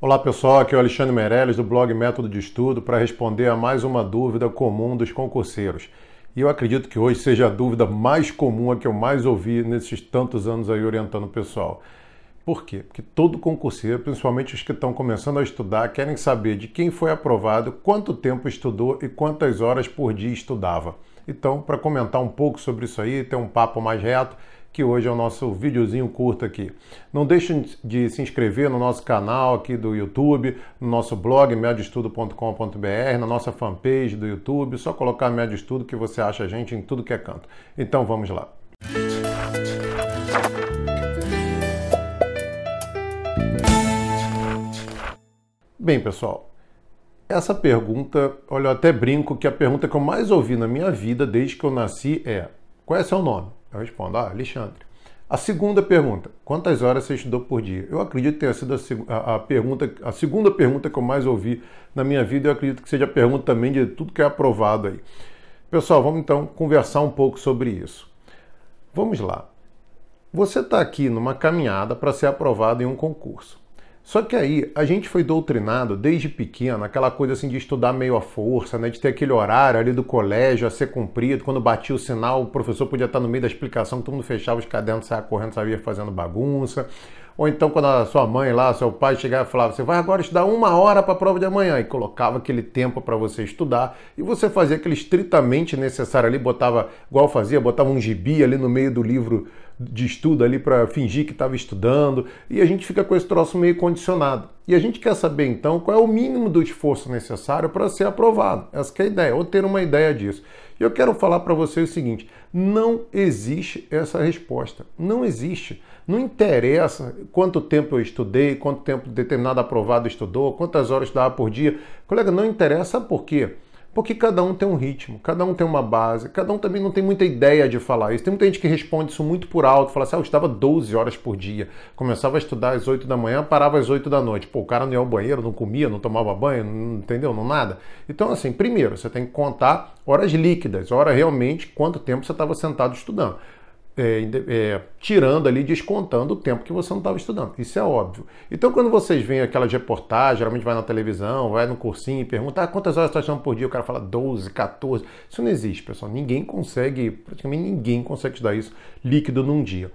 Olá pessoal, aqui é o Alexandre Meirelles do blog Método de Estudo para responder a mais uma dúvida comum dos concurseiros. E eu acredito que hoje seja a dúvida mais comum, a que eu mais ouvi nesses tantos anos aí orientando o pessoal. Por quê? Porque todo concurseiro, principalmente os que estão começando a estudar, querem saber de quem foi aprovado, quanto tempo estudou e quantas horas por dia estudava. Então, para comentar um pouco sobre isso aí, ter um papo mais reto, que hoje é o nosso videozinho curto aqui. Não deixem de se inscrever no nosso canal aqui do YouTube, no nosso blog medioestudo.com.br, na nossa fanpage do YouTube, só colocar Médio Estudo que você acha a gente em tudo que é canto. Então vamos lá. Bem, pessoal, essa pergunta, olha, eu até brinco que a pergunta que eu mais ouvi na minha vida desde que eu nasci é: qual é seu nome? Eu respondo, ah, Alexandre. A segunda pergunta, quantas horas você estudou por dia? Eu acredito que tenha sido a, a, pergunta, a segunda pergunta que eu mais ouvi na minha vida, eu acredito que seja a pergunta também de tudo que é aprovado aí. Pessoal, vamos então conversar um pouco sobre isso. Vamos lá. Você está aqui numa caminhada para ser aprovado em um concurso. Só que aí a gente foi doutrinado desde pequeno, aquela coisa assim de estudar meio à força, né? de ter aquele horário ali do colégio a ser cumprido, quando batia o sinal, o professor podia estar no meio da explicação, todo mundo fechava os cadernos, saia correndo, saía fazendo bagunça. Ou então quando a sua mãe lá, seu pai chegava e falava, você vai agora estudar uma hora para a prova de amanhã, e colocava aquele tempo para você estudar, e você fazia aquele estritamente necessário ali, botava, igual fazia, botava um gibi ali no meio do livro de estudo ali para fingir que estava estudando, e a gente fica com esse troço meio condicionado. E a gente quer saber então qual é o mínimo do esforço necessário para ser aprovado. Essa é a ideia, ou ter uma ideia disso. E eu quero falar para você o seguinte: não existe essa resposta. Não existe. Não interessa quanto tempo eu estudei, quanto tempo determinado aprovado estudou, quantas horas estudava por dia. Colega, não interessa por quê? Porque cada um tem um ritmo, cada um tem uma base, cada um também não tem muita ideia de falar isso. Tem muita gente que responde isso muito por alto, fala assim: ah, eu estava 12 horas por dia, começava a estudar às 8 da manhã, parava às 8 da noite. Pô, o cara não ia ao banheiro, não comia, não tomava banho, não, entendeu? Não nada. Então, assim, primeiro, você tem que contar horas líquidas, hora realmente quanto tempo você estava sentado estudando é, é, tirando ali, descontando o tempo que você não estava estudando. Isso é óbvio. Então, quando vocês veem aquelas reportagens, geralmente vai na televisão, vai no cursinho e pergunta ah, quantas horas está estudando por dia, o cara fala 12, 14. Isso não existe, pessoal. Ninguém consegue, praticamente ninguém consegue estudar isso líquido num dia.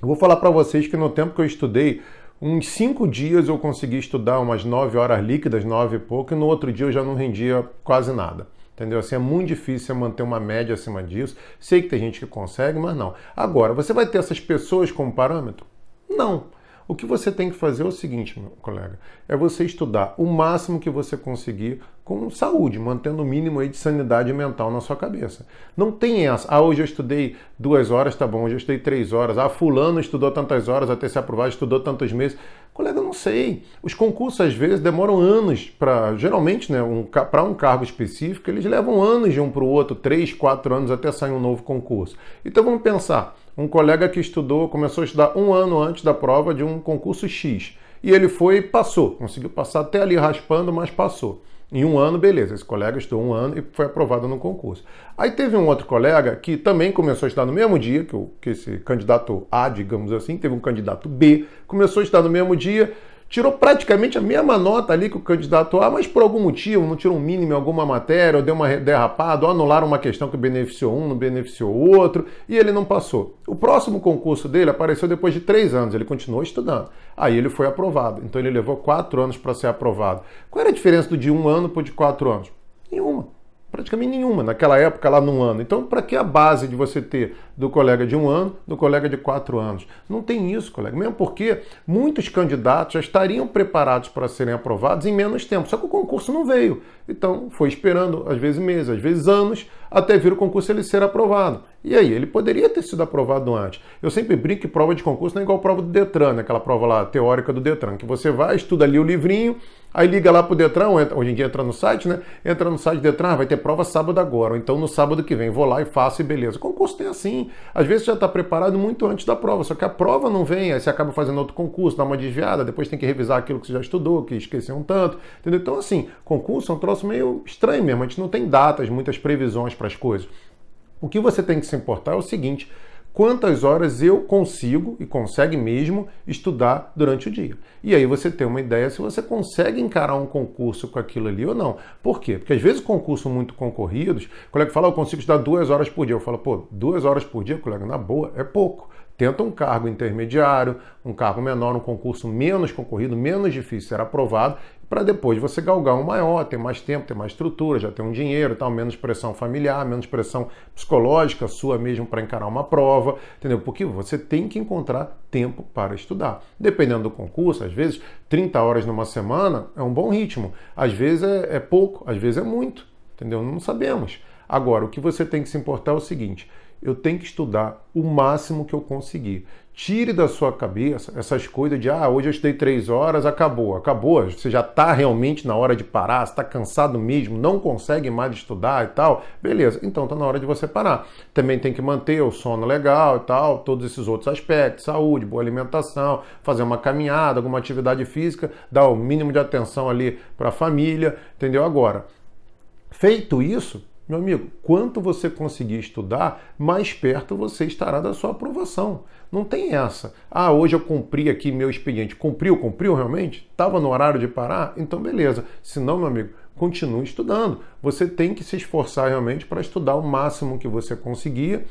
Eu vou falar para vocês que no tempo que eu estudei, uns cinco dias eu consegui estudar umas 9 horas líquidas, 9 e pouco, e no outro dia eu já não rendia quase nada. Entendeu? Assim, é muito difícil manter uma média acima disso. Sei que tem gente que consegue, mas não. Agora, você vai ter essas pessoas como parâmetro? Não. O que você tem que fazer é o seguinte, meu colega, é você estudar o máximo que você conseguir com saúde, mantendo o mínimo aí de sanidade mental na sua cabeça. Não tem essa, ah, hoje eu estudei duas horas, tá bom, hoje eu estudei três horas, ah, fulano estudou tantas horas até se aprovar, estudou tantos meses. Colega, não sei. Os concursos às vezes demoram anos para, geralmente, né, um, para um cargo específico, eles levam anos de um para o outro, três, quatro anos até sair um novo concurso. Então vamos pensar, um colega que estudou, começou a estudar um ano antes da prova de um concurso X. E ele foi e passou, conseguiu passar até ali raspando, mas passou. Em um ano, beleza, esse colega estudou um ano e foi aprovado no concurso. Aí teve um outro colega que também começou a estudar no mesmo dia, que, o, que esse candidato A, digamos assim, teve um candidato B, começou a estudar no mesmo dia, tirou praticamente a mesma nota ali que o candidato A, mas por algum motivo não tirou um mínimo em alguma matéria, ou deu uma derrapada, ou anularam uma questão que beneficiou um, não beneficiou o outro, e ele não passou. O próximo concurso dele apareceu depois de três anos, ele continuou estudando. Aí ele foi aprovado. Então ele levou quatro anos para ser aprovado. Qual era a diferença do de um ano para o de quatro anos? Nenhuma praticamente nenhuma naquela época lá num ano. Então, para que a base de você ter do colega de um ano, do colega de quatro anos? Não tem isso, colega. Mesmo porque muitos candidatos já estariam preparados para serem aprovados em menos tempo. Só que o concurso não veio. Então, foi esperando, às vezes meses, às vezes anos, até vir o concurso ele ser aprovado. E aí, ele poderia ter sido aprovado antes. Eu sempre brinco que prova de concurso não é igual prova do Detran, né? aquela prova lá teórica do Detran, que você vai, estuda ali o livrinho, aí liga lá pro Detran, hoje em dia entra no site, né? Entra no site Detran, ah, vai ter prova sábado agora, ou então no sábado que vem, vou lá e faço e beleza. Concurso tem assim. Às vezes já está preparado muito antes da prova, só que a prova não vem, aí você acaba fazendo outro concurso, dá uma desviada, depois tem que revisar aquilo que você já estudou, que esqueceu um tanto, entendeu? Então, assim, concurso é um troço meio estranho mesmo, a gente não tem datas, muitas previsões para as coisas. O que você tem que se importar é o seguinte: quantas horas eu consigo e consegue mesmo estudar durante o dia. E aí você tem uma ideia se você consegue encarar um concurso com aquilo ali ou não. Por quê? Porque às vezes concursos muito concorridos, o colega fala, eu consigo estudar duas horas por dia. Eu falo, pô, duas horas por dia, colega, na boa, é pouco. Tenta um cargo intermediário, um cargo menor, um concurso menos concorrido, menos difícil ser aprovado, para depois você galgar um maior, ter mais tempo, ter mais estrutura, já ter um dinheiro, tal, menos pressão familiar, menos pressão psicológica sua mesmo para encarar uma prova, entendeu? Porque você tem que encontrar tempo para estudar. Dependendo do concurso, às vezes 30 horas numa semana é um bom ritmo, às vezes é, é pouco, às vezes é muito, entendeu? Não sabemos. Agora, o que você tem que se importar é o seguinte: eu tenho que estudar o máximo que eu conseguir. Tire da sua cabeça essas coisas de ah, hoje eu estudei três horas, acabou, acabou. Você já está realmente na hora de parar, está cansado mesmo, não consegue mais estudar e tal. Beleza, então está na hora de você parar. Também tem que manter o sono legal e tal, todos esses outros aspectos, saúde, boa alimentação, fazer uma caminhada, alguma atividade física, dar o mínimo de atenção ali para a família, entendeu? Agora, feito isso, meu amigo, quanto você conseguir estudar, mais perto você estará da sua aprovação. Não tem essa. Ah, hoje eu cumpri aqui meu expediente. Cumpriu? Cumpriu realmente? Estava no horário de parar? Então, beleza. Se não, meu amigo, continue estudando. Você tem que se esforçar realmente para estudar o máximo que você conseguir,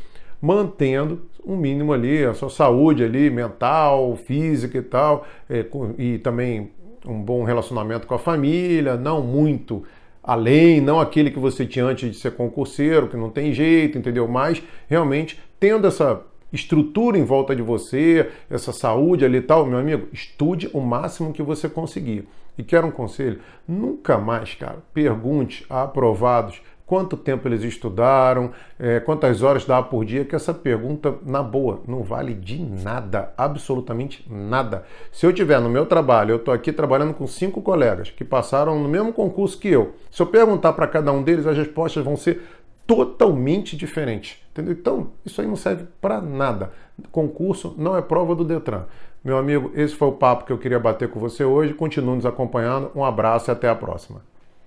mantendo um mínimo ali, a sua saúde ali, mental, física e tal, é, e também um bom relacionamento com a família, não muito além, não aquele que você tinha antes de ser concurseiro, que não tem jeito, entendeu? Mas realmente tendo essa estrutura em volta de você, essa saúde ali e tal, meu amigo, estude o máximo que você conseguir. E quero um conselho? Nunca mais, cara, pergunte a aprovados quanto tempo eles estudaram, é, quantas horas dá por dia, que essa pergunta, na boa, não vale de nada, absolutamente nada. Se eu tiver no meu trabalho, eu estou aqui trabalhando com cinco colegas que passaram no mesmo concurso que eu, se eu perguntar para cada um deles, as respostas vão ser totalmente diferentes. Entendeu? Então, isso aí não serve para nada. Concurso não é prova do Detran. Meu amigo, esse foi o papo que eu queria bater com você hoje. Continue nos acompanhando. Um abraço e até a próxima.